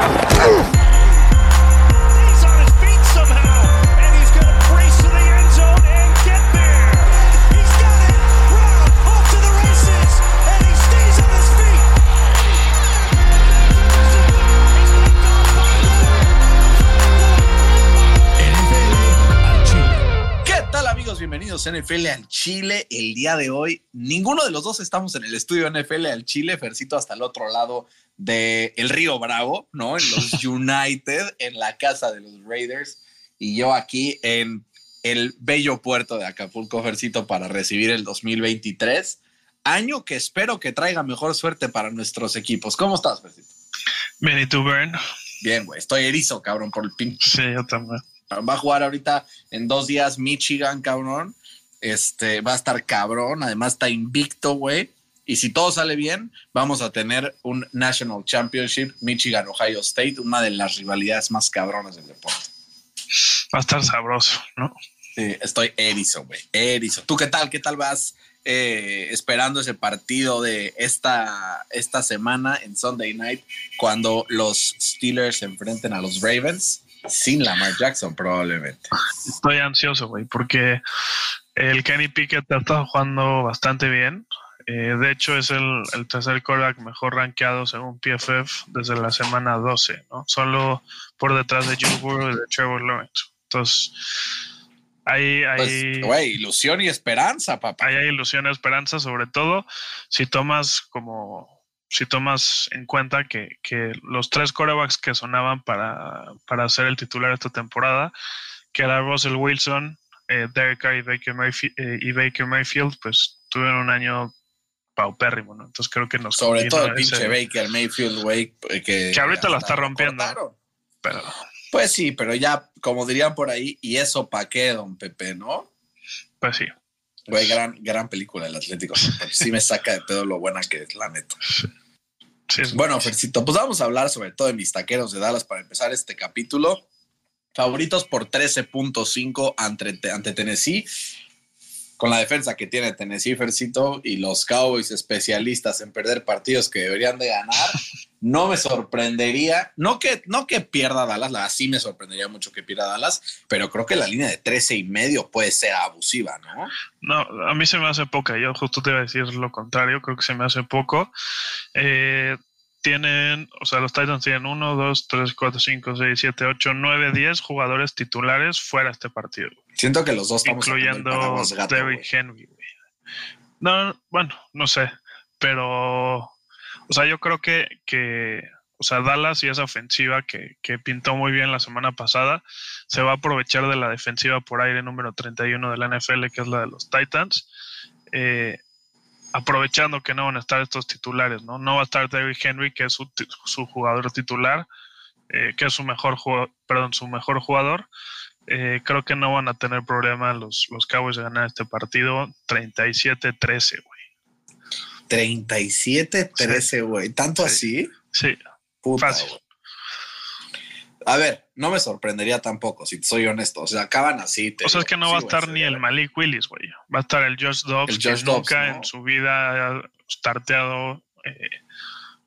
Thank. NFL al Chile el día de hoy. Ninguno de los dos estamos en el estudio NFL al Chile, Fercito hasta el otro lado del el Río Bravo, ¿no? En los United, en la casa de los Raiders, y yo aquí en el bello puerto de Acapulco, Fercito, para recibir el 2023, año que espero que traiga mejor suerte para nuestros equipos. ¿Cómo estás, Fercito? Bien, ¿y tú, Bern? Bien, güey, estoy erizo, cabrón, por el pin. Sí, yo también. Va a jugar ahorita en dos días Michigan, cabrón. Este va a estar cabrón. Además, está invicto, güey. Y si todo sale bien, vamos a tener un National Championship Michigan-Ohio State, una de las rivalidades más cabronas del deporte. Va a estar sabroso, ¿no? Sí, estoy erizo, güey. Erizo. ¿Tú qué tal? ¿Qué tal vas eh, esperando ese partido de esta, esta semana en Sunday night cuando los Steelers se enfrenten a los Ravens? Sin Lamar Jackson, probablemente. Estoy ansioso, güey, porque el Kenny Pickett ha estado jugando bastante bien. Eh, de hecho, es el, tercer quarterback mejor rankeado según PFF desde la semana 12, ¿no? Solo por detrás de Joe Burrow y de Trevor Lawrence. Entonces, hay, hay pues, ilusión y esperanza, papá. Hay, ilusión y esperanza, sobre todo si tomas como si tomas en cuenta que, los tres quarterbacks que sonaban para, para ser el titular esta temporada, que era Russell Wilson, eh, Derek Carr y Baker, Mayfield, eh, y Baker Mayfield, pues tuvieron un año paupérrimo, ¿no? Entonces creo que nos. Sobre todo el pinche Baker Mayfield, güey. Eh, que, que ahorita la está rompiendo. Pero. Pues sí, pero ya, como dirían por ahí, ¿y eso pa' qué, don Pepe, no? Pues sí. Güey, gran, gran película el Atlético. sí me saca de pedo lo buena que es, la neta. Sí. bueno, Fercito, pues vamos a hablar sobre todo de mis taqueros de Dallas para empezar este capítulo. Favoritos por 13.5 ante, ante Tennessee. Con la defensa que tiene Tennessee, Fercito, y los Cowboys especialistas en perder partidos que deberían de ganar, no me sorprendería, no que, no que pierda Dallas, la, sí me sorprendería mucho que pierda Dallas, pero creo que la línea de 13 y medio puede ser abusiva, ¿no? No, a mí se me hace poca, yo justo te iba a decir lo contrario, creo que se me hace poco. Eh, tienen, o sea, los Titans tienen 1, 2, 3, 4, 5, 6, 7, 8, 9, 10 jugadores titulares fuera de este partido. Siento que los dos estamos incluyendo Derrick Henry. No, bueno, no sé, pero, o sea, yo creo que, que o sea, Dallas y esa ofensiva que, que, pintó muy bien la semana pasada, se va a aprovechar de la defensiva por aire número 31 de la NFL, que es la de los Titans. Eh, aprovechando que no van a estar estos titulares, ¿no? No va a estar David Henry, que es su, jugador titular, eh, que es su mejor jugador, perdón, su mejor jugador. Eh, creo que no van a tener problema los, los Cowboys de ganar este partido 37-13, güey. 37-13, güey. ¿Tanto así? Sí. Fácil. A ver, no me sorprendería tampoco, si soy honesto. O sea, acaban así. o sea, es que no va a estar ni el Malik Willis, güey. Va a estar el Josh Dobbs, que nunca en su vida ha starteado eh,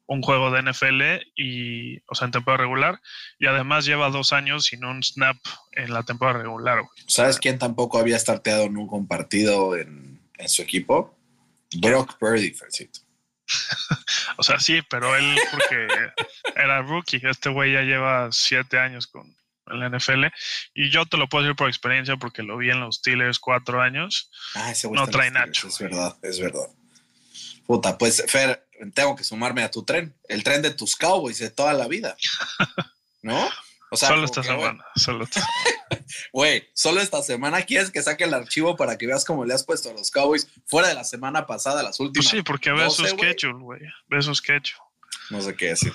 un juego de NFL y, o sea, en temporada regular. Y además lleva dos años sin un snap en la temporada regular, güey. ¿Sabes quién tampoco había starteado nunca un partido en, en su equipo? Brock Purdy, Fercito. o sea, sí, pero él porque era rookie. Este güey ya lleva siete años con la NFL. Y yo te lo puedo decir por experiencia porque lo vi en los Steelers cuatro años. Ah, no trae Nacho. Es verdad, es verdad. Puta, pues Fer, tengo que sumarme a tu tren. El tren de tus Cowboys de toda la vida. ¿No? solo esta semana, solo Güey, solo esta semana quieres que saque el archivo para que veas cómo le has puesto a los Cowboys fuera de la semana pasada, las últimas. Pues sí, porque ves su schedule, güey. Ves su schedule. No sé qué decir,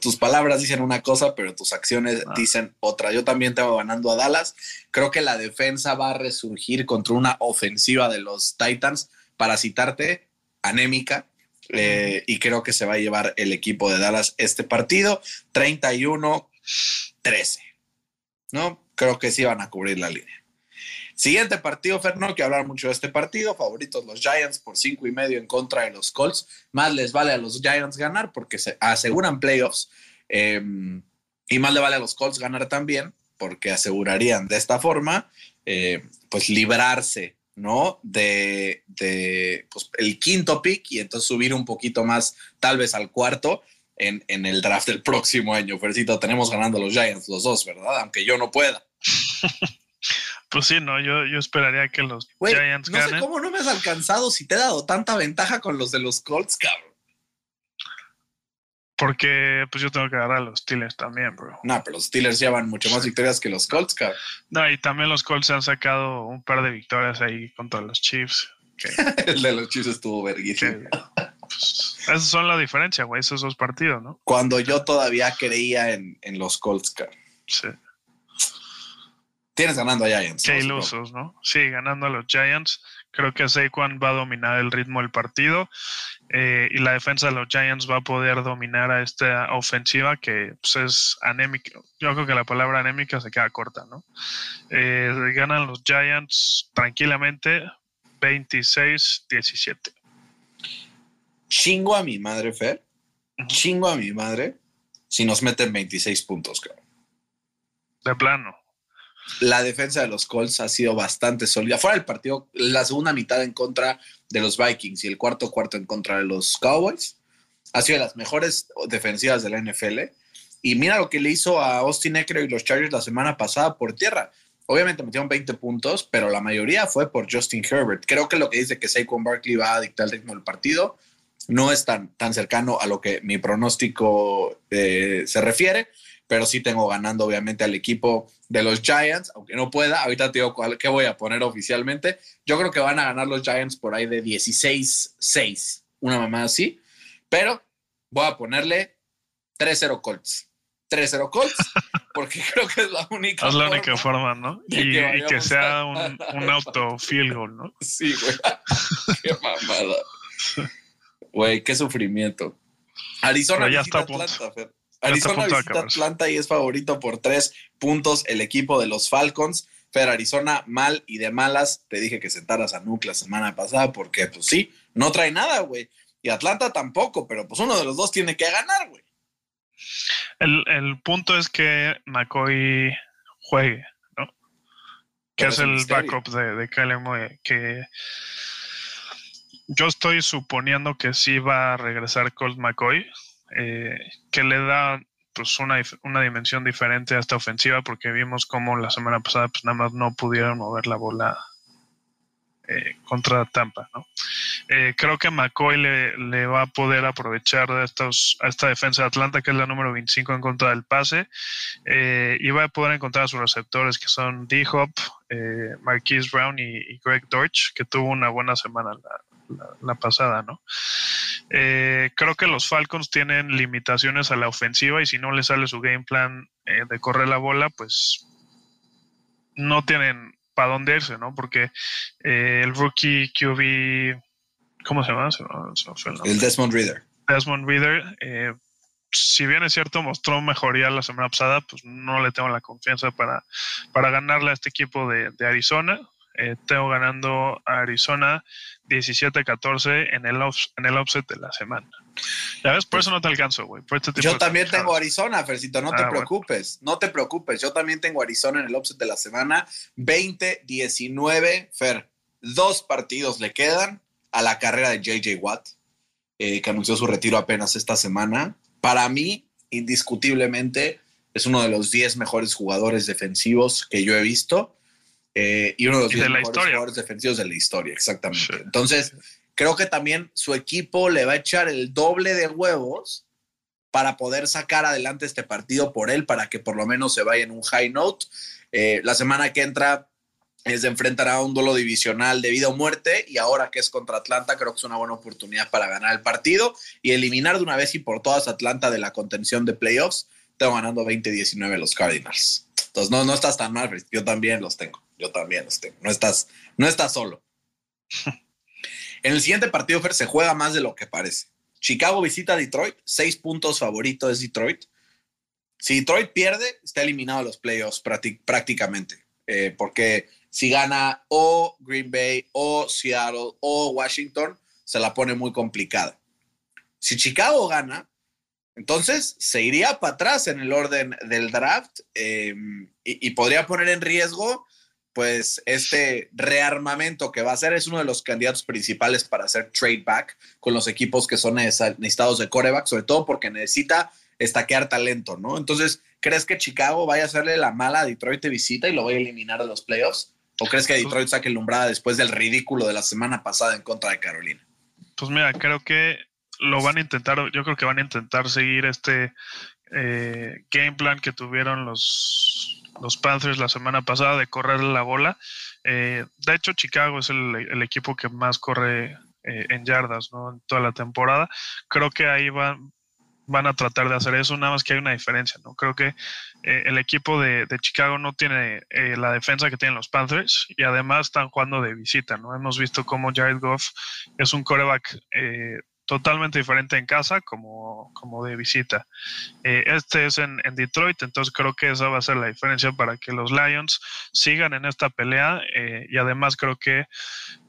Tus palabras dicen una cosa, pero tus acciones ah. dicen otra. Yo también tengo ganando a Dallas. Creo que la defensa va a resurgir contra una ofensiva de los Titans, para citarte, anémica. Eh, y creo que se va a llevar el equipo de Dallas este partido. 31 13. ¿No? Creo que sí van a cubrir la línea. Siguiente partido, Fernando, que hablar mucho de este partido. Favoritos los Giants por cinco y medio en contra de los Colts. Más les vale a los Giants ganar porque se aseguran playoffs. Em, Y más le vale a los Colts ganar también, porque asegurarían de esta forma, eh, pues librarse, ¿no? De, de pues, el quinto pick y entonces subir un poquito más, tal vez al cuarto, en, en el draft del próximo año. Fercito, tenemos ganando los Giants los dos, ¿verdad? Aunque yo no pueda. Pues sí, no, yo, yo esperaría que los Giants no sé cómo no me has alcanzado si te he dado tanta ventaja con los de los Colts, cabrón. Porque pues yo tengo que agarrar a los Steelers también, bro. No, pero los Steelers llevan mucho más victorias que los Colts, cabrón. No, y también los Colts han sacado un par de victorias ahí contra los Chiefs. el de los Chiefs estuvo verguísimo. Pues, esas son la diferencia, güey, esos dos partidos, ¿no? Cuando yo todavía creía en, en los Colts, cabrón. Sí. Tienes ganando a Giants. Qué ilusos, ¿no? Sí, ganando a los Giants. Creo que Saquon va a dominar el ritmo del partido eh, y la defensa de los Giants va a poder dominar a esta ofensiva que pues, es anémica. Yo creo que la palabra anémica se queda corta, ¿no? Eh, ganan los Giants tranquilamente 26-17. Chingo a mi madre, Fer. Chingo a mi madre si nos meten 26 puntos, cabrón. De plano la defensa de los Colts ha sido bastante sólida. Fuera del partido, la segunda mitad en contra de los Vikings y el cuarto cuarto en contra de los Cowboys, ha sido de las mejores defensivas de la NFL. Y mira lo que le hizo a Austin Eckler y los Chargers la semana pasada por tierra. Obviamente metieron 20 puntos, pero la mayoría fue por Justin Herbert. Creo que lo que dice que Saquon Barkley va a dictar el ritmo del partido no es tan, tan cercano a lo que mi pronóstico eh, se refiere pero sí tengo ganando obviamente al equipo de los Giants, aunque no pueda. Ahorita te digo cuál, qué voy a poner oficialmente. Yo creo que van a ganar los Giants por ahí de 16-6, una mamá así, pero voy a ponerle 3-0 Colts. 3-0 Colts, porque creo que es la única. Es la única forma, ¿no? Y que, sea un, un, auto field goal, ¿no? Sí, güey. qué mamada. Güey, qué sufrimiento. Arizona ya está Atlanta, Fer. Arizona visita Atlanta y es favorito por tres puntos el equipo de los Falcons. Pero Arizona mal y de malas. Te dije que sentaras a Nuke la semana pasada porque, pues sí, no trae nada, güey. Y Atlanta tampoco, pero pues uno de los dos tiene que ganar, güey. El, punto es que McCoy juegue, ¿no? Que es el backup de, de Kyle Moe, que yo estoy suponiendo que sí va a regresar Colt McCoy eh, que le da pues una, una, dimensión diferente a esta ofensiva porque vimos como la semana pasada pues nada más no pudieron mover la bola eh, contra Tampa. Eh, creo que McCoy le, le, va a poder aprovechar a, estos, a esta defensa de Atlanta, que es la número 25 en contra del pase, y va a poder encontrar a sus receptores, que son D-Hop, Marquise Brown y, Greg Deutsch, que tuvo una buena semana la, pasada, ¿no? Eh, creo que los Falcons tienen limitaciones a la ofensiva y si no les sale su game plan eh, de correr la bola, pues no tienen para dónde irse, ¿no? Porque eh, el rookie QB, ¿cómo se llama? el, Desmond Reader. Desmond Reader, si bien es cierto, mostró mejoría la semana pasada, pues no le tengo la confianza para, para ganarle a este equipo de, de Arizona. Tengo ganando a Arizona 17-14 en el, en el offset de la semana. Ya ves, por eso no te alcanzo, güey. Este yo también tengo Arizona, Fercito, no te ah, preocupes, no te preocupes. Yo también tengo Arizona en el offset de la semana. 20-19, Fer. Dos partidos le quedan a la carrera de JJ Watt, eh, que anunció su retiro apenas esta semana. Para mí, indiscutiblemente, es uno de los 10 mejores jugadores defensivos que yo he visto. Eh, y uno de los mejores jugadores defensivos de la historia, exactamente. Entonces, creo que también su equipo le va a echar el doble de huevos para poder sacar adelante este partido por él, para que por lo menos se vaya en un high note. Eh, la semana que entra es de enfrentar a un duelo divisional de vida o muerte y ahora que es contra Atlanta creo que es una buena oportunidad para ganar el partido y eliminar de una vez y por todas Atlanta de la contención de playoffs. Tengo ganando 20-19 los Cardinals. Entonces no, no estás tan mal, yo también los tengo. Yo también tengo. No estás, no estás solo. en el siguiente partido, Fer, se juega más de lo que parece. Chicago visita Detroit, seis puntos favorito es Detroit. Si Detroit pierde, está eliminado de los playoffs prácticamente, eh, porque si gana o Green Bay o Seattle o Washington, se la pone muy complicada. Si Chicago gana, Entonces, se iría para atrás en el orden del draft em, y, podría poner en riesgo, pues, este rearmamento que va a ser. Es uno de los candidatos principales para hacer trade back con los equipos que son necesitados de coreback, sobre todo porque necesita estaquear talento, ¿no? Entonces, ¿crees que Chicago vaya a hacerle la mala a Detroit de visita y lo vaya a eliminar de los playoffs? ¿O crees que pues Detroit saque lumbrada después del ridículo de la semana pasada en contra de Carolina? Pues mira, creo que lo van a intentar, yo creo que van a intentar seguir este eh, game plan que tuvieron los, los Panthers la semana pasada de correr la bola. Eh, de hecho, Chicago es el, equipo que más corre eh, en yardas ¿no? en toda la temporada. Creo que ahí van, van a tratar de hacer eso, nada más que hay una diferencia, ¿no? Creo que el equipo de, Chicago no tiene la defensa que tienen los Panthers y además están jugando de visita, ¿no? Hemos visto cómo Jared Goff es un coreback totalmente diferente en casa como, como de visita. Eh, este es en, Detroit, entonces creo que esa va a ser la diferencia para que los Lions sigan en esta pelea eh, y además creo que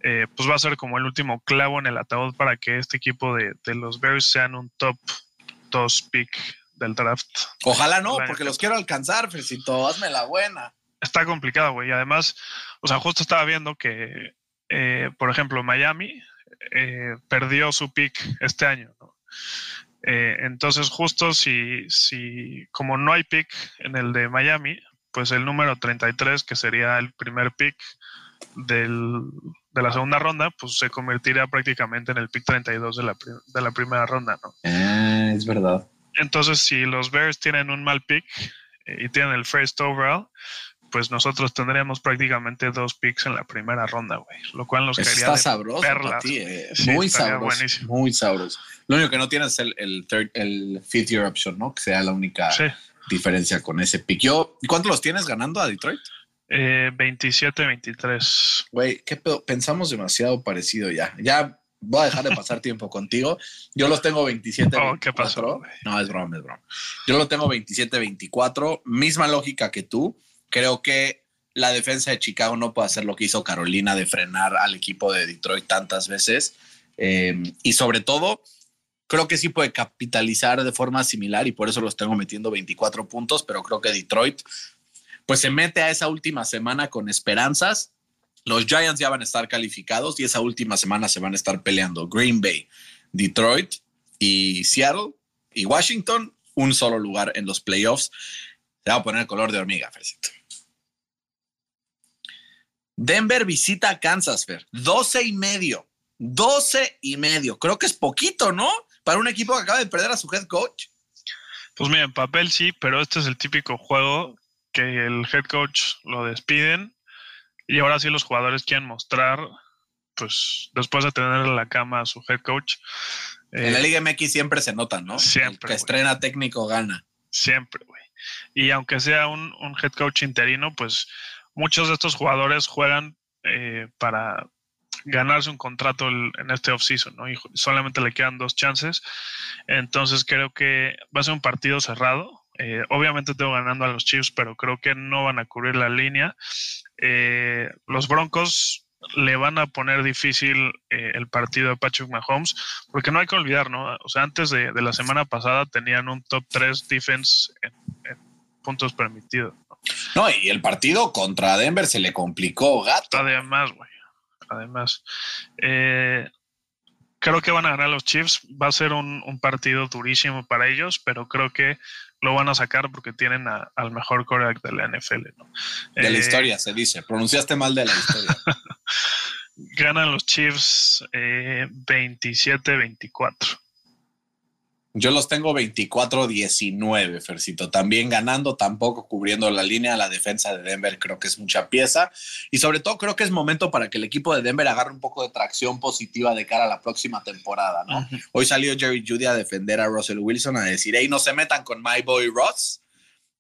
eh, pues va a ser como el último clavo en el ataúd para que este equipo de, los Bears sean un top 2 pick del draft. Ojalá no, porque los quiero alcanzar, Felicito, hazme la buena. Está complicado, güey. Además, o sea, justo estaba viendo que, por ejemplo, Miami eh, perdió su pick este año. Eh, entonces, justo si, si, como no hay pick en el de Miami, pues el número 33, que sería el primer pick del, de la segunda ronda, pues se convertiría prácticamente en el pick 32 de la, de la primera ronda, ¿no? Ah, es verdad. Entonces, si los Bears tienen un mal pick eh, y tienen el first overall, pues nosotros tendríamos prácticamente dos picks en la primera ronda, güey. Lo cual nos caería Está sabroso para ti, eh. muy sabroso. Muy sabroso. Lo único que no tienes es el, el, third, el fifth year option, ¿no? Que sea la única diferencia con ese pick. Yo, ¿Cuánto los tienes ganando a Detroit? Eh, 27-23. Güey, ¿qué Pensamos demasiado parecido ya. Ya voy a dejar de pasar tiempo contigo. Yo los tengo 27 oh, ¿Qué pasó? No, es broma, es broma. Yo lo tengo 27-24. Misma lógica que tú Creo que la defensa de Chicago no puede hacer lo que hizo Carolina de frenar al equipo de Detroit tantas veces. Em, y sobre todo, creo que sí puede capitalizar de forma similar y por eso los tengo metiendo 24 puntos, pero creo que Detroit pues se mete a esa última semana con esperanzas. Los Giants ya van a estar calificados y esa última semana se van a estar peleando Green Bay, Detroit y Seattle y Washington, un solo lugar en los playoffs. Te voy a poner color de hormiga, Fercito. Denver visita a Kansas, Fer. 12 y medio. 12 y medio. Creo que es poquito, ¿no? Para un equipo que acaba de perder a su head coach. Pues mira, en papel sí, pero este es el típico juego que el head coach lo despiden y ahora sí los jugadores quieren mostrar, pues después de tener en la cama a su head coach. En la eh, Liga MX siempre se nota, ¿no? Siempre. que estrena técnico gana. Siempre, güey. Y aunque sea un, un head coach interino, pues muchos de estos jugadores juegan eh, para ganarse un contrato en este offseason, ¿no? Y solamente le quedan dos chances. Entonces creo que va a ser un partido cerrado. Eh, obviamente tengo ganando a los Chiefs, pero creo que no van a cubrir la línea. Eh, los Broncos le van a poner difícil el partido de Patrick Mahomes, porque no hay que olvidar, ¿no? O sea, antes de, la semana pasada tenían un top 3 defense en, en puntos permitidos. No, y el partido contra Denver se le complicó, gato. Además, güey. Además. Eh, creo que van a ganar los Chiefs. Va a ser un, partido durísimo para ellos, pero creo que lo van a sacar porque tienen al mejor quarterback de la NFL. De la eh, historia, se dice. Pronunciaste mal de la historia. ganan los Chiefs 27-24. Yo los tengo 24-19, Fercito. También ganando, tampoco cubriendo la línea. La defensa de Denver creo que es mucha pieza. Y sobre todo creo que es momento para que el equipo de Denver agarre un poco de tracción positiva de cara a la próxima temporada, ¿no? Hoy salió Jerry Judy a defender a Russell Wilson, a decir, hey, no se metan con my boy Ross.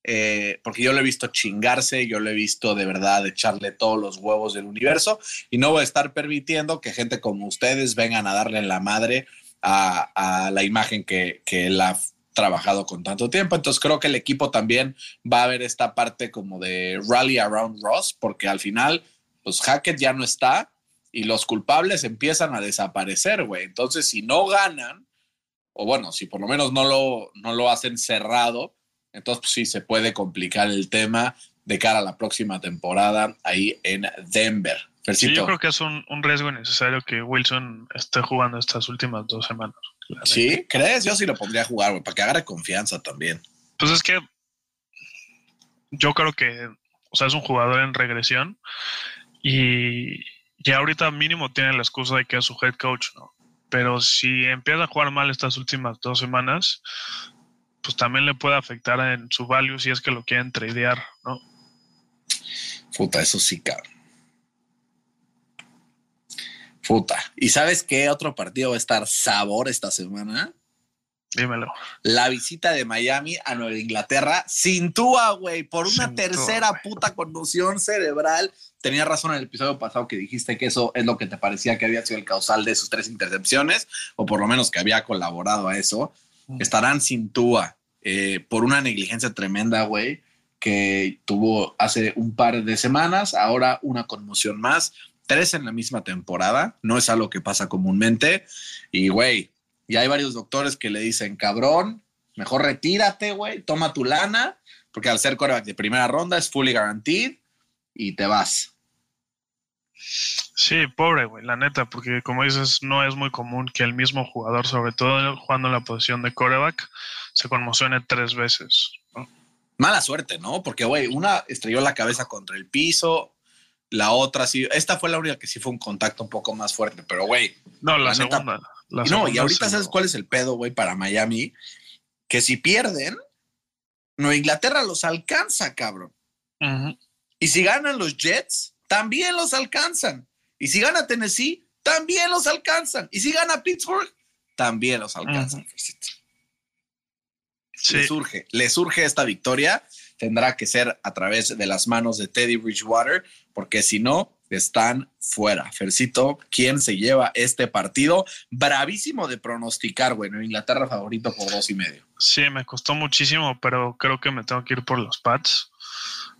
Eh, porque yo lo he visto chingarse, yo lo he visto de verdad echarle todos los huevos del universo y no voy a estar permitiendo que gente como ustedes vengan a darle la madre a, la imagen que, que él ha trabajado con tanto tiempo. Entonces creo que el equipo también va a ver esta parte como de rally around Ross, porque al final, pues Hackett ya no está y los culpables empiezan a desaparecer, güey. Entonces, si no ganan, o bueno, si por lo menos no lo, no lo hacen cerrado, entonces pues, sí se puede complicar el tema de cara a la próxima temporada ahí en Denver. Sí, yo creo que es un, riesgo necesario que Wilson esté jugando estas últimas dos semanas. ¿Sí? ¿Crees? Yo sí lo pondría a jugar, güey, para que agarre confianza también. Pues es que yo creo que, o sea, es un jugador en regresión y ya ahorita mínimo tiene la excusa de que es su head coach, ¿no? Pero si empieza a jugar mal estas últimas dos semanas, pues también le puede afectar en su value si es que lo quieren tradear, ¿no? Puta, eso sí, cabrón. Puta. ¿Y sabes qué otro partido va a estar sabor esta semana? Dímelo. La visita de Miami a Nueva Inglaterra sin Tua, güey, por una tercera puta conmoción cerebral. Tenía razón en el episodio pasado que dijiste que eso es lo que te parecía que había sido el causal de sus tres intercepciones, o por lo menos que había colaborado a eso. Estarán sin Tua eh, por una negligencia tremenda, güey, que tuvo hace un par de semanas, ahora una conmoción más tres en la misma temporada, no es algo que pasa comúnmente. Y, güey, y hay varios doctores que le dicen, cabrón, mejor retírate, güey, toma tu lana, porque al ser coreback de primera ronda es fully guaranteed y te vas. Sí, pobre, güey, la neta, porque como dices, no es muy común que el mismo jugador, sobre todo jugando en la posición de coreback, se conmocione tres veces. Mala suerte, ¿no? Porque, güey, una estrelló la cabeza contra el piso, la otra sí, esta fue la única que sí fue un contacto un poco más fuerte, pero güey. No, la, segunda. no, y ahorita sabes cuál es el pedo, güey, para Miami, que si pierden, Nueva Inglaterra los alcanza, cabrón. Y si ganan los Jets, también los alcanzan. Y si gana Tennessee, también los alcanzan. Y si gana Pittsburgh, también los alcanzan. Le surge, le surge esta victoria tendrá que ser a través de las manos de Teddy Bridgewater, porque si no, están fuera. Fercito, ¿quién se lleva este partido? Bravísimo de pronosticar, bueno, Inglaterra favorito por dos y medio. Sí, me costó muchísimo, pero creo que me tengo que ir por los Pats.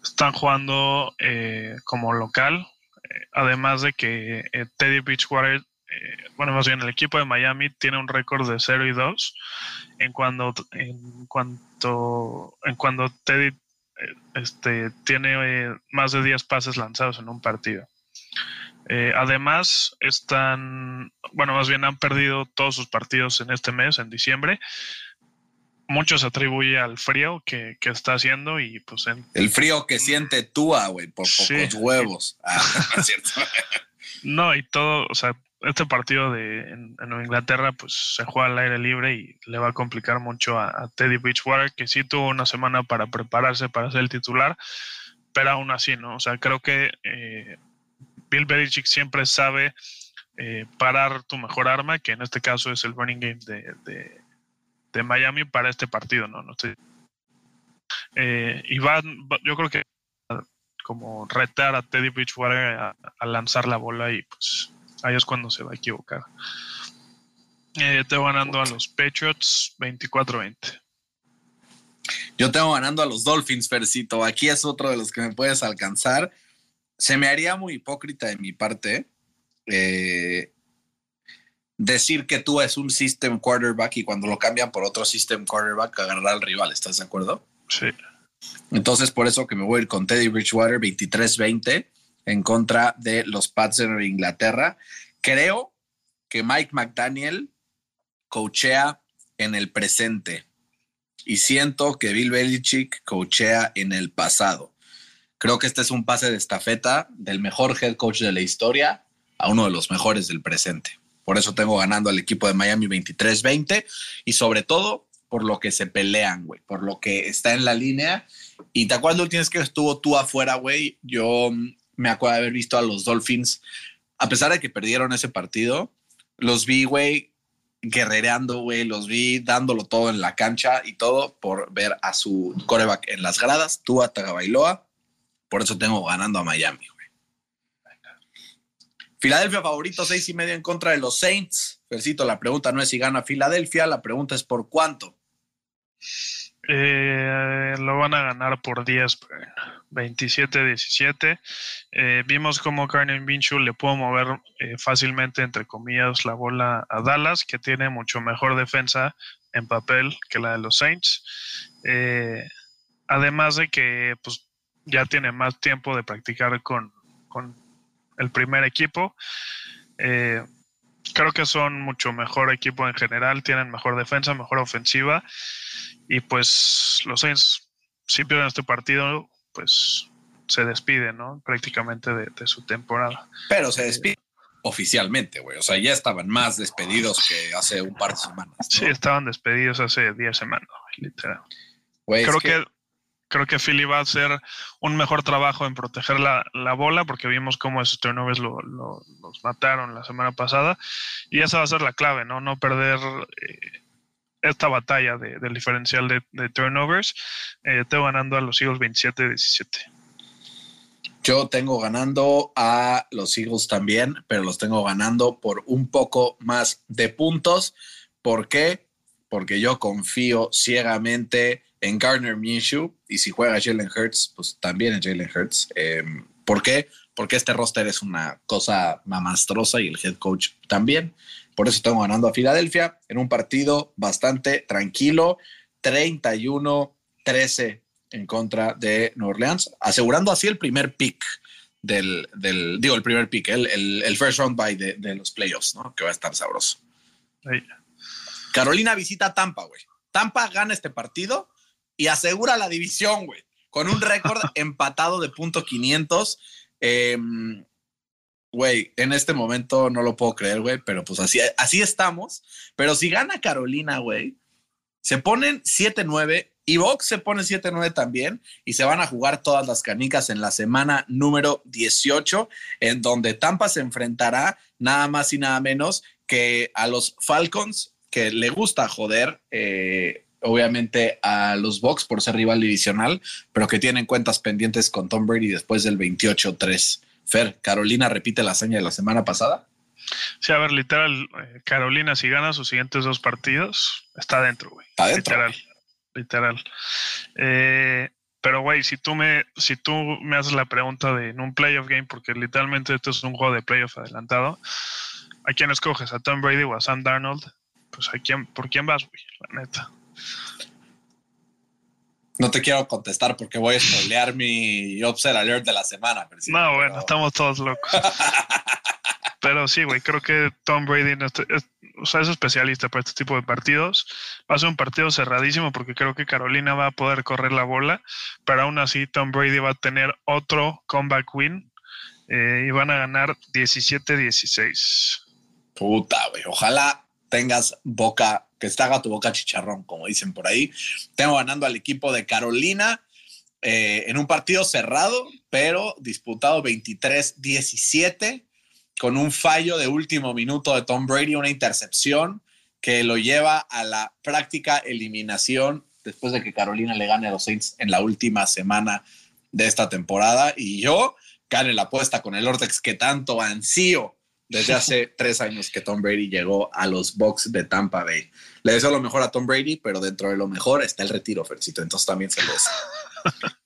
Están jugando eh, como local, eh, además de que eh, Teddy Bridgewater bueno, más bien el equipo de Miami tiene un récord de 0 y 2 en cuanto en cuanto en cuando Teddy este, tiene eh, más de 10 pases lanzados en un partido. Eh, además, están, bueno, más bien han perdido todos sus partidos en este mes, en diciembre. Mucho se atribuye al frío que, está haciendo y pues El frío que siente Tua, güey, por pocos huevos. Ah, no, y todo, o sea, este partido de en, Nueva Inglaterra pues se juega al aire libre y le va a complicar mucho a, Teddy Beachwater que sí tuvo una semana para prepararse para ser el titular pero aún así no o sea creo que eh, Bill Belichick siempre sabe eh, parar tu mejor arma que en este caso es el running game de, Miami para este partido no no estoy eh, y va, yo creo que como retar a Teddy Beachwater a lanzar la bola y pues ahí es cuando se va a equivocar. Eh, tengo ganando a los Patriots 24-20. Yo tengo ganando a los Dolphins, Fercito. Aquí es otro de los que me puedes alcanzar. Se me haría muy hipócrita de mi parte eh, decir que tú es un system quarterback y cuando lo cambian por otro system quarterback agarrar al rival. ¿Estás de acuerdo? Sí. Entonces, por eso que me voy a ir con Teddy Bridgewater 23-20 en contra de los Pats de Inglaterra. Creo que Mike McDaniel coachea en el presente y siento que Bill Belichick coachea en el pasado. Creo que este es un pase de estafeta del mejor head coach de la historia a uno de los mejores del presente. Por eso tengo ganando al equipo de Miami 23-20 y sobre todo por lo que se pelean, güey, por lo que está en la línea. Y te acuerdas tienes que estuvo tú afuera, güey. Yo me acuerdo de haber visto a los Dolphins, a pesar de que perdieron ese partido, los vi, güey, guerrereando, güey, los vi dándolo todo en la cancha y todo por ver a su coreback en las gradas, Tua Tagovailoa. Por eso tengo ganando a Miami, güey. Filadelfia favorito, seis y medio en contra de los Saints. Fercito, la pregunta no es si gana Filadelfia, la pregunta es por cuánto. Eh, lo van a ganar por 10, 27-17. Eh, vimos cómo Carmen Minshew le pudo mover eh, fácilmente, entre comillas, la bola a Dallas, que tiene mucho mejor defensa en papel que la de los Saints. además de que pues, ya tiene más tiempo de practicar con, con el primer equipo. creo que son mucho mejor equipo en general, tienen mejor defensa, mejor ofensiva. Y pues los Saints, si pierden este partido, pues se despide, ¿no? Prácticamente de, su temporada. Pero se despide oficialmente, güey. O sea, ya estaban más despedidos que hace un par de semanas. Sí, estaban despedidos hace 10 semanas, literal. creo que... creo que Philly va a hacer un mejor trabajo en proteger la, bola, porque vimos cómo esos turnovers lo, los mataron la semana pasada. Y esa va a ser la clave, ¿no? No perder eh, esta batalla del diferencial de, turnovers. Eh, tengo ganando a los Eagles 27-17. Yo tengo ganando a los Eagles también, pero los tengo ganando por un poco más de puntos. ¿Por qué? Porque yo confío ciegamente en Gardner Minshew y si juega Jalen Hurts, pues también en Jalen Hurts. Em, ¿Por qué? Porque este roster es una cosa mamastrosa y el head coach también. Por eso tengo ganando a Filadelfia en un partido bastante tranquilo, 31-13 en contra de New Orleans, asegurando así el primer pick del, digo, el primer pick, el, el, first round by de, los playoffs, ¿no? Que va a estar sabroso. Carolina visita Tampa, güey. Tampa gana este partido y asegura la división, güey, con un récord empatado de punto 500. Eh, güey, en este momento no lo puedo creer, güey, pero pues así, así estamos. Pero si gana Carolina, güey, se ponen 7-9 y Vox se pone 7-9 también y se van a jugar todas las canicas en la semana número 18, en donde Tampa se enfrentará nada más y nada menos que a los Falcons, que le gusta joder. Eh, obviamente a los Bucks por ser rival divisional, pero que tienen cuentas pendientes con Tom Brady después del 28-3. Fer, Carolina repite la hazaña de la semana pasada. Sí, a ver, literal, eh, Carolina, si gana sus siguientes dos partidos, está dentro, güey. Está dentro. Literal, literal. Eh, pero, güey, si tú me, si tú me haces la pregunta de en un playoff game, porque literalmente esto es un juego de playoff adelantado, ¿a quién escoges? ¿A Tom Brady o a Sam Darnold? Pues ¿a quién, ¿por quién vas, güey? La neta. No te quiero contestar porque voy a spoilear mi Upset Alert de la semana. no, bueno, estamos todos locos. pero sí, güey, creo que Tom Brady es, o sea, es especialista para este tipo de partidos. Va a ser un partido cerradísimo porque creo que Carolina va a poder correr la bola, pero aún así Tom Brady va a tener otro comeback win eh, y van a ganar 17-16. Puta, güey, ojalá tengas boca que te haga tu boca chicharrón, como dicen por ahí. Tengo ganando al equipo de Carolina eh, en un partido cerrado, pero disputado 23-17, con un fallo de último minuto de Tom Brady, una intercepción que lo lleva a la práctica eliminación después de que Carolina le gane a los Saints en la última semana de esta temporada. Y yo gane la apuesta con el Ortex que tanto ansío desde hace tres años que Tom Brady llegó a los Bucks de Tampa Bay. Le deseo lo mejor a Tom Brady, pero dentro de lo mejor está el retiro, Fercito. Entonces también se lo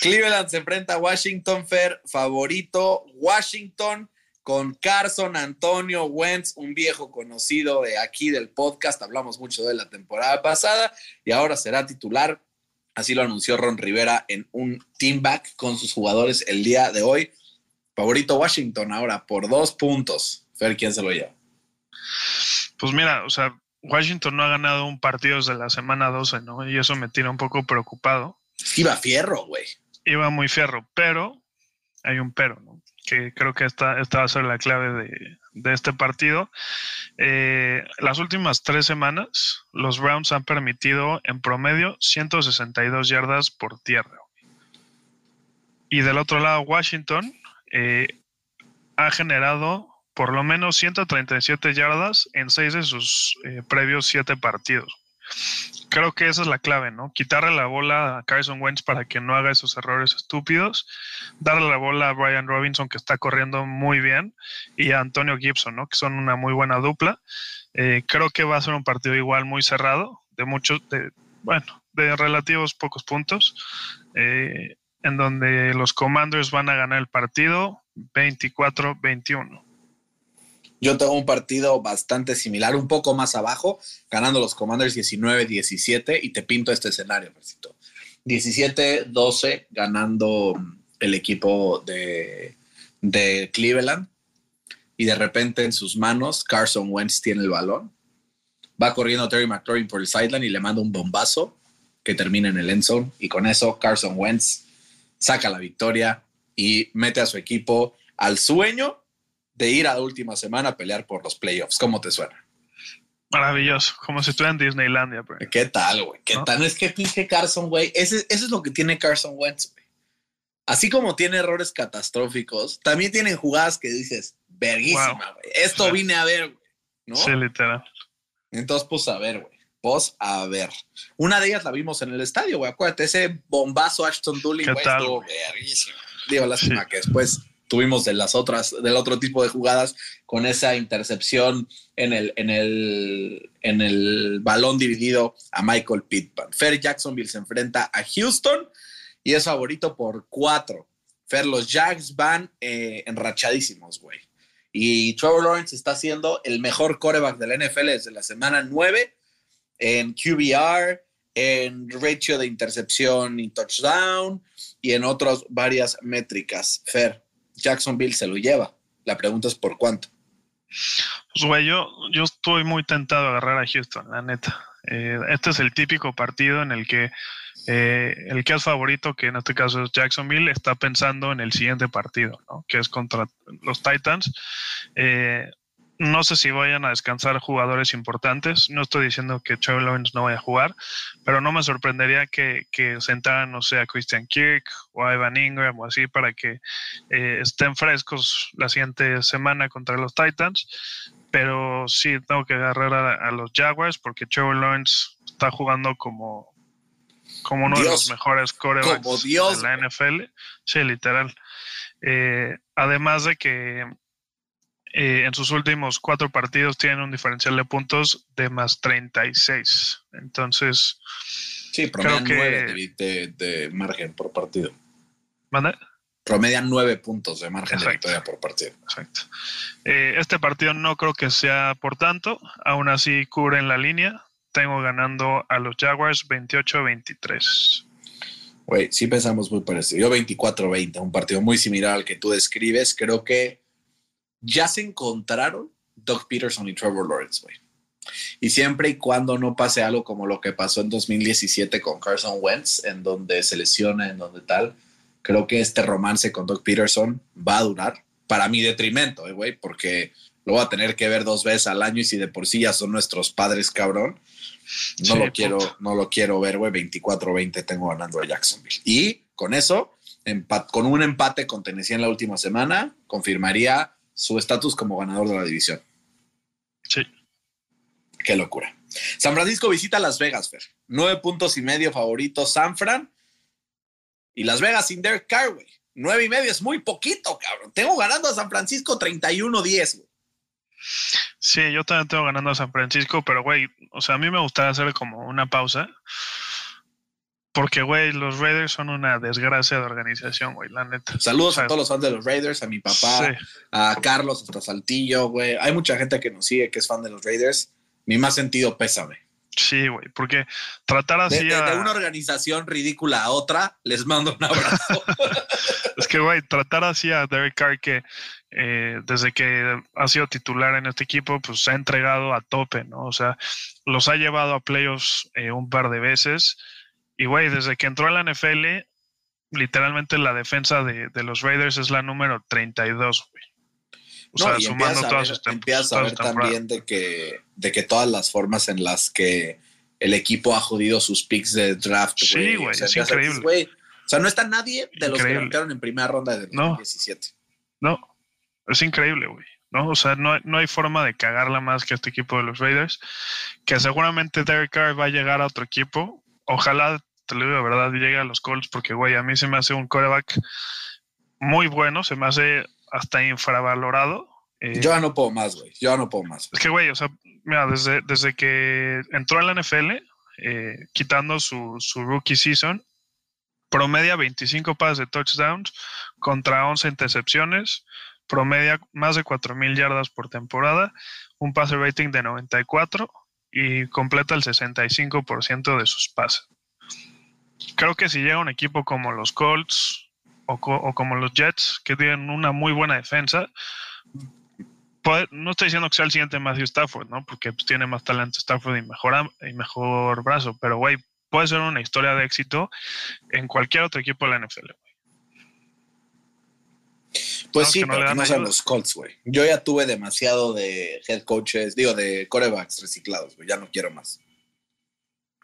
Cleveland se enfrenta a Washington, Fer, favorito Washington con Carson Antonio Wentz, un viejo conocido de aquí del podcast. Hablamos mucho de la temporada pasada y ahora será titular. Así lo anunció Ron Rivera en un team back con sus jugadores el día de hoy. Favorito Washington ahora por dos puntos. Fer, ¿quién se lo lleva? Pues mira, o sea, Washington no ha ganado un partido desde la semana 12, ¿no? Y eso me tiene un poco preocupado. Iba fierro, güey. Iba muy fierro, pero hay un pero, ¿no? Que creo que esta, esta va a ser la clave de, este partido. Eh, las últimas tres semanas, los Browns han permitido en promedio 162 yardas por tierra. Y del otro lado, Washington eh, ha generado por lo menos 137 yardas en seis de sus eh, previos siete partidos. Creo que esa es la clave, ¿no? Quitarle la bola a Carson Wentz para que no haga esos errores estúpidos, darle la bola a Brian Robinson, que está corriendo muy bien, y a Antonio Gibson, ¿no? Que son una muy buena dupla. Eh, creo que va a ser un partido igual muy cerrado, de muchos, de, bueno, de relativos pocos puntos, eh, en donde los Commanders van a ganar el partido 24-21. Yo tengo un partido bastante similar, un poco más abajo, ganando los Commanders 19-17 y te pinto este escenario, 17-12 ganando el equipo de, de Cleveland y de repente en sus manos Carson Wentz tiene el balón. Va corriendo Terry McLaurin por el sideline y le manda un bombazo que termina en el end zone. Y con eso Carson Wentz saca la victoria y mete a su equipo al sueño de ir a la última semana a pelear por los playoffs. ¿Cómo te suena? Maravilloso, como si estuviera en Disneylandia. ¿Qué tal, güey? ¿Qué tal? Es que pinche Carson, güey. Eso es lo que tiene Carson Wentz, güey. Así como tiene errores catastróficos, también tienen jugadas que dices, verguísima, güey. Esto vine a ver, güey. ¿no? Sí, literal. Entonces, pues a ver, güey. Pues a ver. Una de ellas la vimos en el estadio, güey. Acuérdate, ese bombazo Ashton Dooley, güey, estuvo verguísimo. Digo, lástima que después tuvimos de las otras, del otro tipo de jugadas con esa intercepción en el, en el, en el balón dividido a Michael Pittman. Fer Jacksonville se enfrenta a Houston y es favorito por cuatro. Fer, los Jags van eh, enrachadísimos, güey. Y Trevor Lawrence está siendo el mejor coreback del NFL desde la semana 9 en QBR, en ratio de intercepción y touchdown y en otras varias métricas. Fer, Jacksonville se lo lleva. La pregunta es por cuánto. Pues, güey, yo, yo estoy muy tentado a agarrar a Houston, la neta. Eh, este es el típico partido en el que eh, el que es favorito, que en este caso es Jacksonville, está pensando en el siguiente partido, ¿no? que es contra los Titans. Eh, no sé si vayan a descansar jugadores importantes. No estoy diciendo que Trevor Lawrence no vaya a jugar, pero no me sorprendería que, que sentaran, no sé, a Christian Kirk o a Evan Ingram o así para que eh, estén frescos la siguiente semana contra los Titans. Pero sí tengo que agarrar a, los Jaguars porque Trevor Lawrence está jugando como, como uno de los mejores corebacks de la NFL. Sí, literal. Eh, además de que eh, en sus últimos cuatro partidos tienen un diferencial de puntos de más 36. Entonces, sí, promedian nueve de, margen por partido. ¿Manda? Promedian nueve puntos de margen de victoria por partido. Exacto. Eh, este partido no creo que sea por tanto, aún así cubren la línea. Tengo ganando a los Jaguars 28-23. Güey, sí pensamos muy parecido. Yo 24-20, un partido muy similar al que tú describes. Creo que ya se encontraron Doug Peterson y Trevor Lawrence, güey. Y siempre y cuando no pase algo como lo que pasó en 2017 con Carson Wentz, en donde se lesiona, en donde tal, creo que este romance con Doug Peterson va a durar para mi detrimento, eh, güey, porque lo voy a tener que ver dos veces al año y si de por sí ya son nuestros padres, cabrón, no lo quiero, no lo quiero ver, güey, 24-20 tengo ganando a Jacksonville. Y con eso, con un empate con Tennessee en la última semana, confirmaría su estatus como ganador de la división. Sí. Qué locura. San Francisco visita Las Vegas, Fer. Nueve puntos y medio favorito San Fran. Y Las Vegas sin Derek Carr, güey. Nueve y medio es muy poquito, cabrón. Tengo ganando a San Francisco 31-10, güey. Sí, yo también tengo ganando a San Francisco, pero güey, o sea, a mí me gustaría hacer como una pausa porque, güey, los Raiders son una desgracia de organización, güey, la neta. Saludos a todos los fans de los Raiders, a mi papá, a Carlos, hasta Saltillo, güey. Hay mucha gente que nos sigue que es fan de los Raiders. Mi más sentido pésame. Sí, güey, porque tratar así de, de, una organización ridícula a otra, les mando un abrazo. es que, güey, tratar así a Derek Carr que eh, desde que ha sido titular en este equipo, pues se ha entregado a tope, ¿no? O sea, los ha llevado a playoffs eh, un par de veces y, güey, desde que entró a la NFL, literalmente la defensa de, los Raiders es la número 32, güey. O sea, sumando todas sus Empiezas a ver también de que, de que todas las formas en las que el equipo ha jodido sus picks de draft, Sí, güey, es increíble. o sea, no está nadie de los que entraron en primera ronda de 2017. No, no es increíble, güey. ¿no? O sea, no, no, hay forma de cagarla más que este equipo de los Raiders. Que seguramente Derek Carr va a llegar a otro equipo. Ojalá te lo digo de verdad, llegue a los Colts porque, güey, a mí se me hace un coreback muy bueno, se me hace hasta infravalorado. Eh, yo ya no puedo más, güey. Yo ya no puedo más. Es que, güey, o sea, mira, desde, desde que entró en la NFL, eh, quitando su, su, rookie season, promedia 25 pases de touchdowns contra 11 intercepciones, promedia más de 4.000 yardas por temporada, un pase rating de 94 y completa el 65% de sus pases. Creo que si llega un equipo como los Colts o, como los Jets, que tienen una muy buena defensa, no estoy diciendo que sea el siguiente Matthew Stafford, ¿no? Porque pues, tiene más talento Stafford y mejor, y mejor brazo, pero güey, puede ser una historia de éxito en cualquier otro equipo de la NFL. Pues sí, pero no sean los Colts, güey. Yo ya tuve demasiado de head coaches, digo, de corebacks reciclados, güey. Ya no quiero más.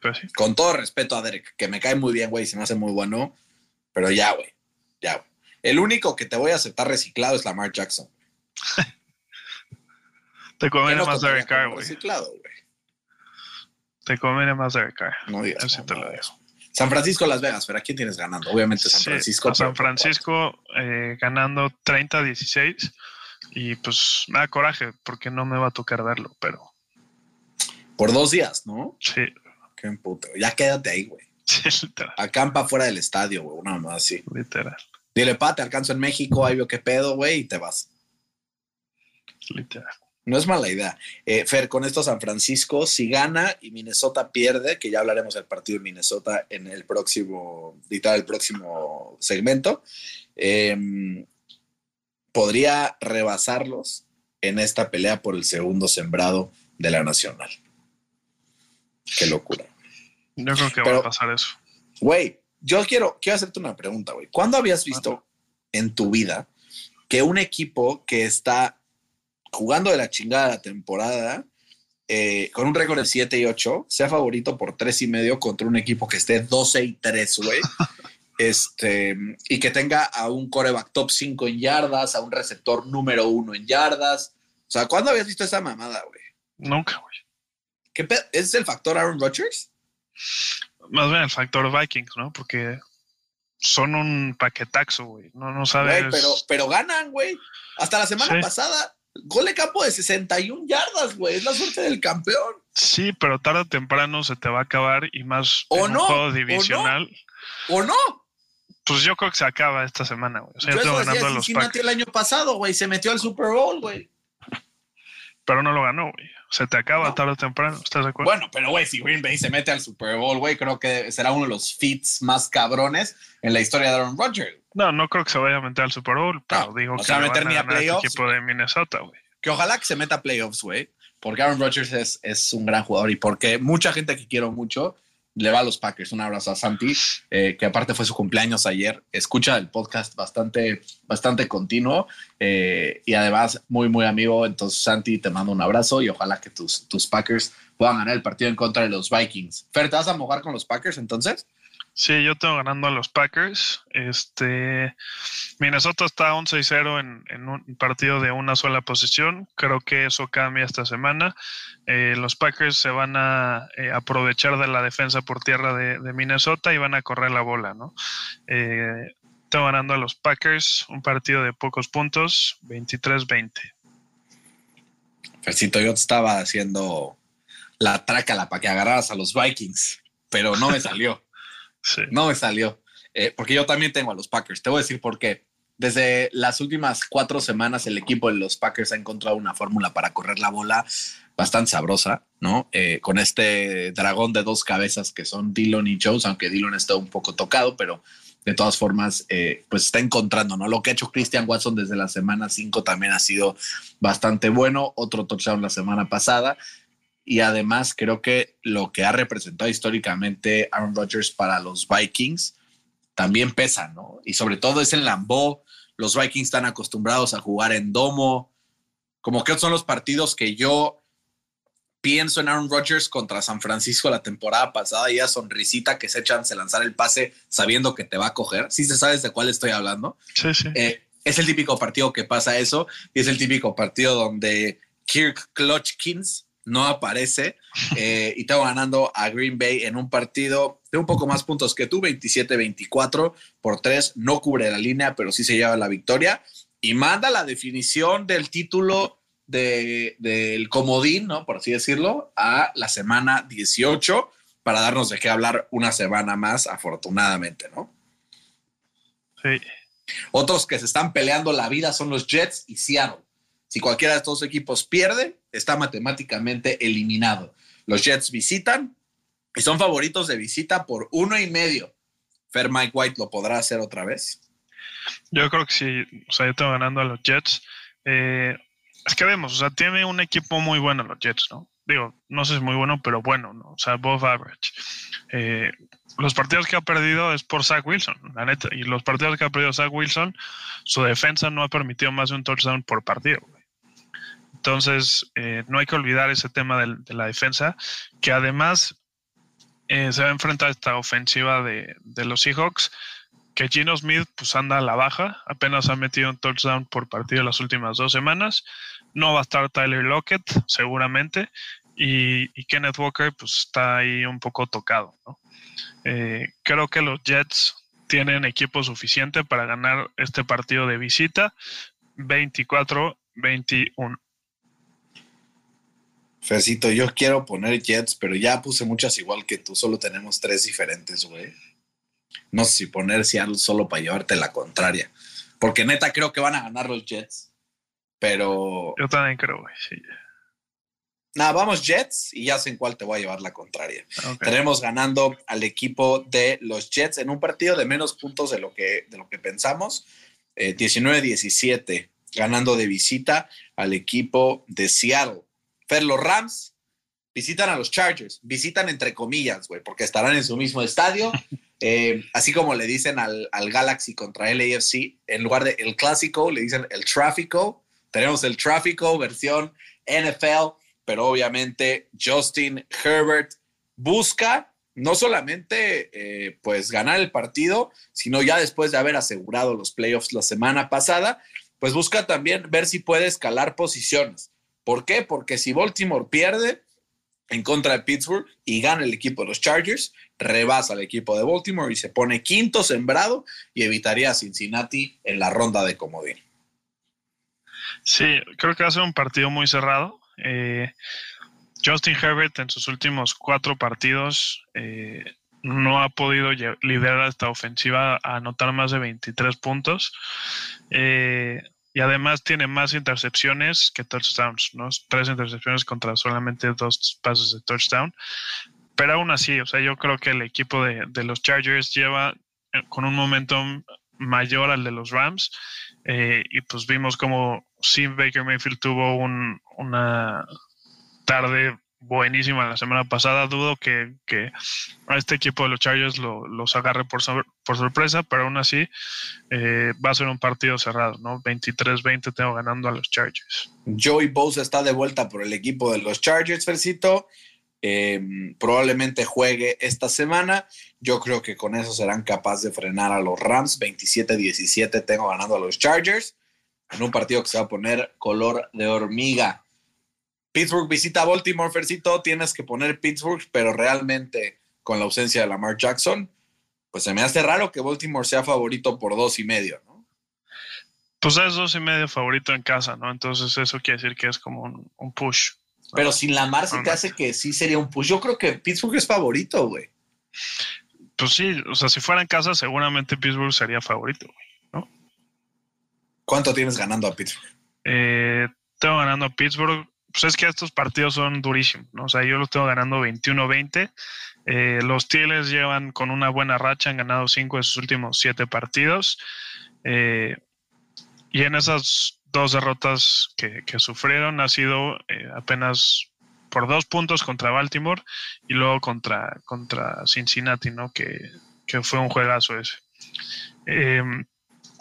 Pues sí. Con todo respeto a Derek, que me cae muy bien, güey, se me hace muy bueno, pero ya, güey. Ya, güey. El único que te voy a aceptar reciclado es Lamar Jackson. te conviene más Derek Carr, güey. Reciclado, güey. Te conviene más Derek Carr. No digas. Así te lo digo. San Francisco, Las Vegas, pero ¿a quién tienes ganando? Obviamente San Francisco. San Francisco eh, ganando 30-16 y pues me da coraje porque no me va a tocar verlo, pero... Por dos días, ¿no? Sí. Qué puto. Ya quédate ahí, güey. Literal. Acampa fuera del estadio, güey, una más así. Literal. Dile, pa, te alcanzo en México, ahí veo qué pedo, güey, y te vas. Literal. No es mala idea. Eh, Fer, con esto San Francisco, si gana y Minnesota pierde, que ya hablaremos del partido de Minnesota en el próximo, el próximo segmento, em, podría rebasarlos en esta pelea por el segundo sembrado de la Nacional. Qué locura. Yo creo que va a pasar eso. Güey, yo quiero, quiero hacerte una pregunta, güey. ¿Cuándo habías visto en tu vida que un equipo que está jugando de la chingada la temporada, eh, con un récord de 7 y 8, sea favorito por 3 y medio contra un equipo que esté 12 y 3, güey. este, y que tenga a un coreback top 5 en yardas, a un receptor número 1 en yardas. O sea, ¿cuándo habías visto esa mamada, güey? Nunca, güey. ¿Qué ¿Es el factor Aaron Rodgers? Más bien el factor Vikings, ¿no? Porque son un paquetaxo, güey. No, no sabes. pero, pero ganan, güey. Hasta la semana pasada Gol de campo de 61 yardas, güey. Es la suerte del campeón. Sí, pero tarde o temprano se te va a acabar y más ¿O en un juego divisional. ¿O no? Pues yo creo que se acaba esta semana, güey. O sea, yo, ganando a los el año pasado, güey. Se metió al Super Bowl, güey. Pero no lo ganó, güey. Se te acaba tarde o temprano. ¿Estás de acuerdo? Bueno, pero güey, si Green Bay se mete al Super Bowl, güey, creo que será uno de los fits más cabrones en la historia de Aaron Rodgers. No, no creo que se vaya a meter al Super Bowl, pero digo que se va a meter ni a playoffs. equipo de Minnesota, güey. Que ojalá que se meta a playoffs, güey, porque Aaron Rodgers es, es un gran jugador y porque mucha gente que quiero mucho le va a los Packers. Un abrazo a Santi, eh, que aparte fue su cumpleaños ayer. Escucha el podcast bastante, bastante continuo eh, y además muy, muy amigo. Entonces, Santi, te mando un abrazo y ojalá que tus, tus Packers puedan ganar el partido en contra de los Vikings. Fer, ¿te vas a mojar con los Packers entonces? Sí, yo tengo ganando a los Packers. Este Minnesota está 11 y 0 en, un partido de una sola posición. Creo que eso cambia esta semana. Eh, los Packers se van a eh, aprovechar de la defensa por tierra de, Minnesota y van a correr la bola, ¿no? Eh, tengo ganando a los Packers un partido de pocos puntos, 23-20. Fercito, yo te estaba haciendo la trácala para que agarraras a los Vikings, pero no me salió. No me salió. Eh, porque yo también tengo a los Packers. Te voy a decir por qué. Desde las últimas cuatro semanas, el equipo de los Packers ha encontrado una fórmula para correr la bola bastante sabrosa, ¿no? Eh, con este dragón de dos cabezas que son Dillon y Jones, aunque Dillon está un poco tocado, pero de todas formas, eh, pues está encontrando, ¿no? Lo que ha hecho Christian Watson desde la semana 5 también ha sido bastante bueno. Otro touchdown la semana pasada. Y además creo que lo que ha representado históricamente Aaron Rodgers para los Vikings también pesa, ¿no? Y sobre todo es en Lambeau. Los Vikings están acostumbrados a jugar en domo. Como que son los partidos que yo pienso en Aaron Rodgers contra San Francisco la temporada pasada y a sonrisita que se echan se lanzar el pase sabiendo que te va a coger. Sí se sabes de cuál estoy hablando. Sí, sí. Eh, es el típico partido que pasa eso y es el típico partido donde Kirk Clutchkins no aparece eh, y tengo ganando a Green Bay en un partido de un poco más puntos que tú, 27-24 por 3, no cubre la línea, pero sí se lleva la victoria y manda la definición del título del comodín, ¿no? Por así decirlo, a la semana 18 para darnos de qué hablar una semana más, afortunadamente, ¿no? Sí. Otros que se están peleando la vida son los Jets y Seattle. Si cualquiera de estos equipos pierde, está matemáticamente eliminado. Los Jets visitan y son favoritos de visita por uno y medio. Fer Mike White lo podrá hacer otra vez. Yo creo que sí. O sea, yo tengo ganando a los Jets. Eh, es que vemos, o sea, tiene un equipo muy bueno los Jets, ¿no? Digo, no sé si es muy bueno, pero bueno, ¿no? O sea, above average. Eh, los partidos que ha perdido es por Zach Wilson, la neta. Y los partidos que ha perdido Zach Wilson, su defensa no ha permitido más de un touchdown por partido. Entonces, eh, no hay que olvidar ese tema de, la defensa, que además eh, se va a enfrentar a esta ofensiva de, los Seahawks, que Gino Smith pues anda a la baja, apenas ha metido un touchdown por partido las últimas dos semanas. No va a estar Tyler Lockett, seguramente, y, Kenneth Walker pues está ahí un poco tocado. Eh, creo que los Jets tienen equipo suficiente para ganar este partido de visita 24-21. Fercito, yo quiero poner Jets, pero ya puse muchas igual que tú, solo tenemos tres diferentes, güey. No sé si poner Seattle solo para llevarte la contraria, porque neta creo que van a ganar los Jets, pero... Yo también creo, güey, sí. Nada, vamos Jets y ya sé en cuál te voy a llevar la contraria. Tenemos ganando al equipo de los Jets en un partido de menos puntos de lo que, de lo que pensamos. 19-17, eh, ganando de visita al equipo de Seattle. Pero los Rams visitan a los Chargers, visitan entre comillas, güey, porque estarán en su mismo estadio. Eh, así como le dicen al, Galaxy contra el AFC, en lugar de el clásico, le dicen el tráfico. Tenemos el tráfico versión NFL, pero obviamente Justin Herbert busca no solamente eh, pues ganar el partido, sino ya después de haber asegurado los playoffs la semana pasada, pues busca también ver si puede escalar posiciones. ¿Por qué? Porque si Baltimore pierde en contra de Pittsburgh y gana el equipo de los Chargers, rebasa al equipo de Baltimore y se pone quinto sembrado y evitaría a Cincinnati en la ronda de comodín. Sí, creo que va a ser un partido muy cerrado. Eh, Justin Herbert en sus últimos cuatro partidos eh, no ha podido liderar esta ofensiva a anotar más de 23 puntos. Eh, y además tiene más intercepciones que touchdowns, ¿no? Tres intercepciones contra solamente dos pases de touchdown. Pero aún así, o sea, yo creo que el equipo de, los Chargers lleva eh, con un momentum mayor al de los Rams. Eh, y pues vimos como Sim Baker Mayfield tuvo una tarde buenísima la semana pasada. Dudo que, a este equipo de los Chargers los agarre por, por sorpresa, pero aún así eh, va a ser un partido cerrado, ¿no? 23-20 tengo ganando a los Chargers. Joey Bosa está de vuelta por el equipo de los Chargers, Fercito. Em, probablemente juegue esta semana. Yo creo que con eso serán capaces de frenar a los Rams. 27-17 tengo ganando a los Chargers en un partido que se va a poner color de hormiga. Pittsburgh visita a Baltimore, Fercito, tienes que poner Pittsburgh, pero realmente con la ausencia de Lamar Jackson, pues se me hace raro que Baltimore sea favorito por dos y medio, ¿no? Pues es dos y medio favorito en casa, ¿no? Entonces eso quiere decir que es como un, push. Pero sin Lamar se te hace que sí sería un push. Yo creo que Pittsburgh es favorito, güey. Pues sí, o sea, si fuera en casa, seguramente Pittsburgh sería favorito, güey, ¿no? ¿Cuánto tienes ganando a Pittsburgh? Eh, tengo ganando a Pittsburgh pues es que estos partidos son durísimos, ¿no? O sea, yo los tengo ganando 21-20. Eh, los Steelers llevan con una buena racha, han ganado cinco de sus últimos siete partidos. Eh, y en esas dos derrotas que, sufrieron ha sido eh, apenas por dos puntos contra Baltimore y luego contra, contra Cincinnati, ¿no? Que, que fue un juegazo ese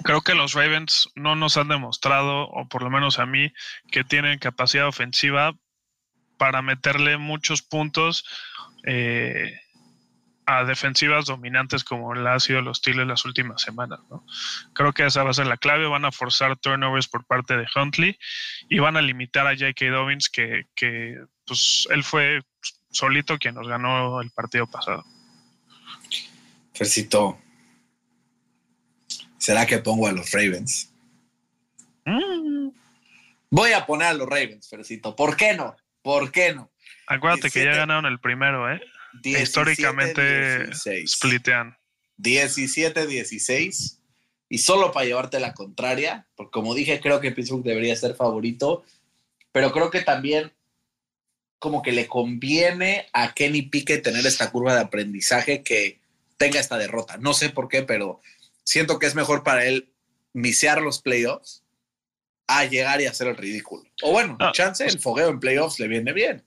creo que los Ravens no nos han demostrado, o por lo menos a mí, que tienen capacidad ofensiva para meterle muchos puntos eh, a defensivas dominantes como la ha sido los Steelers las últimas semanas. Creo que esa va a ser la clave. Van a forzar turnovers por parte de Huntley y van a limitar a J.K. Dobbins, que, que pues, él fue solito quien nos ganó el partido pasado. Fercito, ¿Será que pongo a los Ravens? Mm. Voy a poner a los Ravens, Fercito. ¿Por qué no? ¿Por qué no? Acuérdate que ya ganaron el primero, ¿eh? históricamente splitean. 17-16. Y solo para llevarte la contraria, porque como dije, creo que Pittsburgh debería ser favorito, pero creo que también como que le conviene a Kenny Pickett tener esta curva de aprendizaje que tenga esta derrota. No sé por qué, pero siento que es mejor para él misear los playoffs a llegar y hacer el ridículo. O bueno, ah, chance, el fogueo en playoffs le viene bien.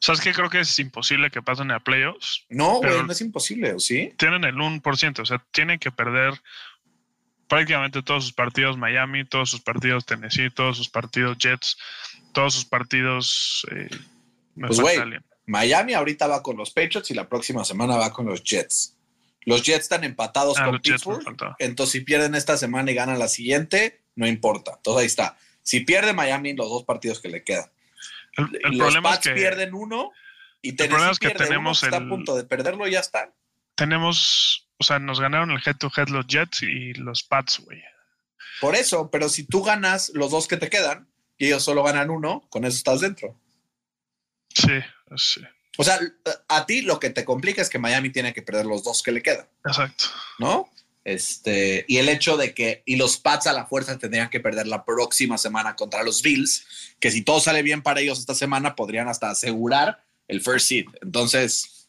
¿Sabes qué? Creo que es imposible que pasen a playoffs. No, güey, no es imposible, ¿o sí? Tienen el 1%, o sea, tienen que perder prácticamente todos sus partidos Miami, todos sus partidos Tennessee, todos sus partidos Jets, todos sus partidos... Eh, pues güey, Miami ahorita va con los Patriots y la próxima semana va con los Jets. Los Jets están empatados ah, con Pittsburgh, entonces si pierden esta semana y ganan la siguiente, no importa. Entonces ahí está. Si pierde Miami, los dos partidos que le quedan. El, los problema Pats es que pierden uno y tenemos que tenemos está a punto de perderlo y ya está. Tenemos, o sea, nos ganaron el head to head los Jets y los Pats, güey. Por eso, pero si tú ganas los dos que te quedan y ellos solo ganan uno, con eso estás dentro. Sí, sí. O sea, a ti lo que te complica es que Miami tiene que perder los dos que le quedan. Exacto. ¿No? Este, y el hecho de que, y los Pats a la fuerza tendrían que perder la próxima semana contra los Bills, que si todo sale bien para ellos esta semana, podrían hasta asegurar el first seed. Entonces,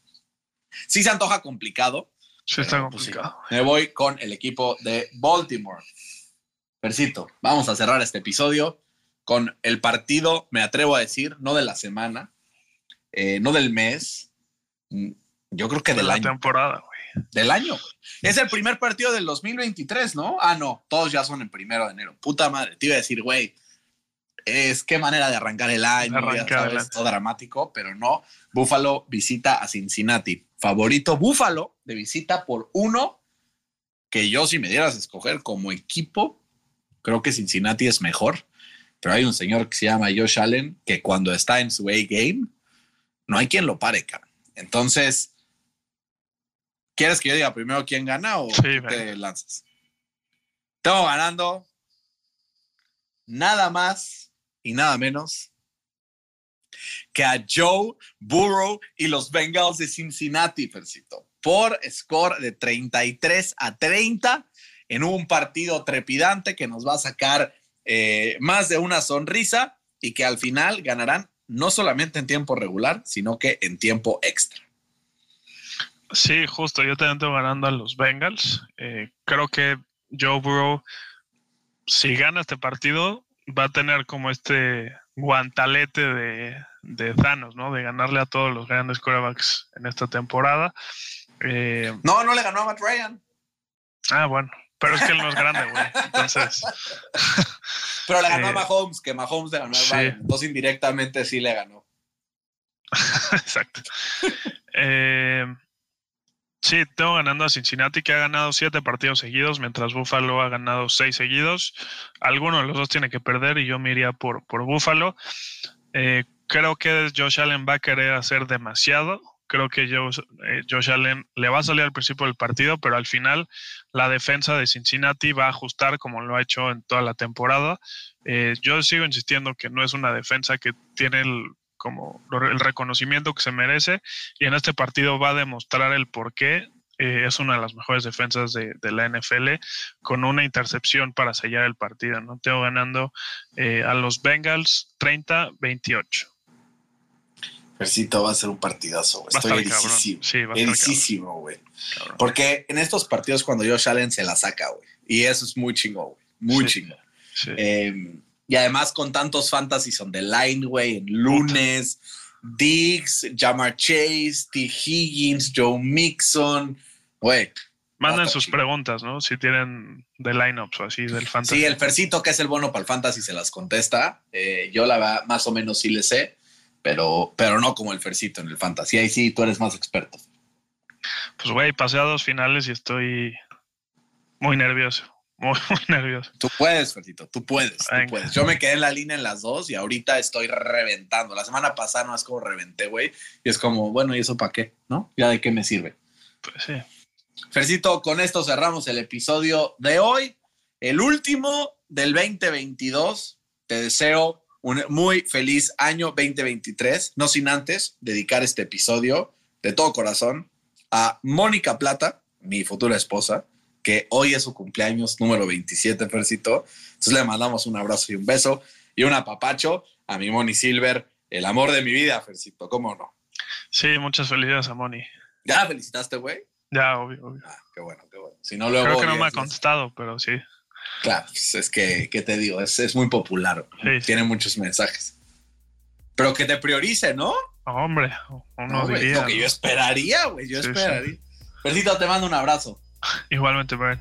sí se antoja complicado. Sí, está pues, complicado. me voy con el equipo de Baltimore. Persito, vamos a cerrar este episodio con el partido, me atrevo a decir, no de la semana, eh, no del mes, mm, yo creo que de la temporada del año. Es el primer partido del 2023, ¿no? Ah, no, todos ya son en primero de enero. Puta madre, te iba a decir, güey, es qué manera de arrancar el año, todo dramático, pero no. Buffalo visita a Cincinnati. Favorito Buffalo de visita por uno, que yo si me dieras a escoger como equipo, creo que Cincinnati es mejor, pero hay un señor que se llama Josh Allen que cuando está en su A-game, no hay quien lo pare, cara. Entonces, ¿Quieres que yo diga primero quién gana o te lanzas? Tengo ganando nada más y nada menos que a Joe Burrow y los Bengals de Cincinnati, Percito, por score de 33 a 30 en un partido trepidante que nos va a sacar eh, más de una sonrisa y que al final ganarán no solamente en tiempo regular, sino que en tiempo extra. Sí, justo, yo también tengo ganando a los Bengals. Eh, creo que Joe Burrow, si gana este partido, va a tener como este guantalete de, de Thanos, ¿no? De ganarle a todos los grandes quarterbacks en esta temporada. Eh, no, no le ganó a Matt Ryan. Ah, bueno, pero es que él no es grande, güey. Entonces. pero le ganó a eh, Mahomes, que Mahomes le ganó a Ryan. Entonces, indirectamente sí le ganó. Exacto. eh, Sí, tengo ganando a Cincinnati, que ha ganado siete partidos seguidos, mientras Buffalo ha ganado seis seguidos. Alguno de los dos tiene que perder y yo me iría por, por Buffalo. Eh, creo que Josh Allen va a querer hacer demasiado. Creo que Josh, eh, Josh, Allen le va a salir al principio del partido, pero al final la defensa de Cincinnati va a ajustar como lo ha hecho en toda la temporada. Eh, yo sigo insistiendo que no es una defensa que tiene el como el reconocimiento que se merece y en este partido va a demostrar el por qué eh, es una de las mejores defensas de, la NFL con una intercepción para sellar el partido. ¿no? Tengo ganando eh, a los Bengals 30-28. Percito va a ser un partidazo. Estoy ericísimo. güey. Porque en estos partidos cuando Josh Allen se la saca, güey. Y eso es muy chingo, güey. Muy chingo. Eh, y además con tantos fantasies on the line, güey, en lunes, Diggs, Jamar Chase, T. Higgins, Joe Mixon, güey. Manden sus preguntas, ¿no? Si tienen de lineups o así del fantasy. Sí, el Fercito, que es el bono para el fantasy, se las contesta. Eh, yo la más o menos sí le sé, pero, pero no como el Fercito en el fantasy. Ahí sí, tú eres más experto. Pues, güey, pasé a dos finales y estoy muy nervioso. Muy, nervioso. Tú puedes, Fertito, tú puedes, tú puedes. Yo me quedé en la línea en las dos y ahorita estoy reventando. La semana pasada no es como reventé, güey. Y es como, bueno, ¿y eso para qué? ¿No? ¿Ya de qué me sirve? Pues sí. Fercito, con esto cerramos el episodio de hoy, el último del 2022. Te deseo un muy feliz año 2023, no sin antes dedicar este episodio de todo corazón a Mónica Plata, mi futura esposa, que hoy es su cumpleaños número 27, Fercito. Entonces le mandamos un abrazo y un beso y un apapacho a mi Moni Silver, el amor de mi vida, Fercito, ¿cómo no? Sí, muchas felicidades a Moni. ¿Ya felicitaste, güey? Ya, obvio, obvio. Ah, qué bueno, qué bueno. Si no, luego. Creo que no me ha contestado, pero sí. Claro, pues es que, ¿qué te digo? Es, es muy popular. Tiene muchos mensajes. Pero que te priorice, ¿no? Hombre, uno diría. Lo que yo esperaría, güey. Yo esperaría. Fercito, te mando un abrazo. Igualmente, Brian.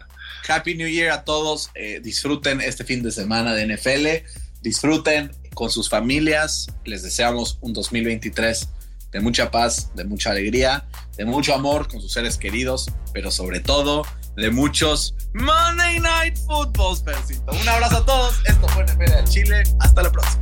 Happy New Year a todos. Eh, disfruten este fin de semana de NFL. Disfruten con sus familias. Les deseamos un 2023 de mucha paz, de mucha alegría, de mucho amor con sus seres queridos, pero sobre todo de muchos Monday Night Footballs, Percito. Un abrazo a todos. Esto fue NFL de Chile. Hasta la próxima.